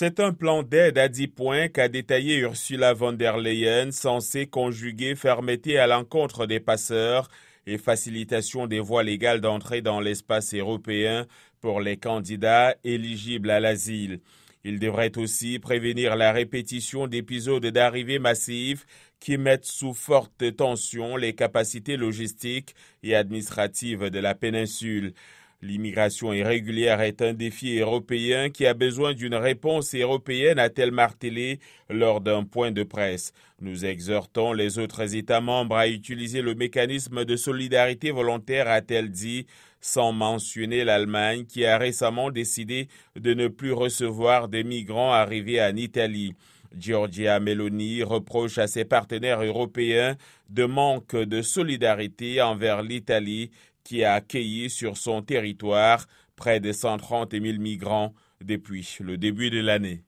C'est un plan d'aide à 10 points qu'a détaillé Ursula von der Leyen, censé conjuguer fermeté à l'encontre des passeurs et facilitation des voies légales d'entrée dans l'espace européen pour les candidats éligibles à l'asile. Il devrait aussi prévenir la répétition d'épisodes d'arrivée massive qui mettent sous forte tension les capacités logistiques et administratives de la péninsule. L'immigration irrégulière est un défi européen qui a besoin d'une réponse européenne, a-t-elle martelé lors d'un point de presse. Nous exhortons les autres États membres à utiliser le mécanisme de solidarité volontaire, a-t-elle dit, sans mentionner l'Allemagne qui a récemment décidé de ne plus recevoir des migrants arrivés en Italie. Giorgia Meloni reproche à ses partenaires européens de manque de solidarité envers l'Italie qui a accueilli sur son territoire près de 130 000 migrants depuis le début de l'année.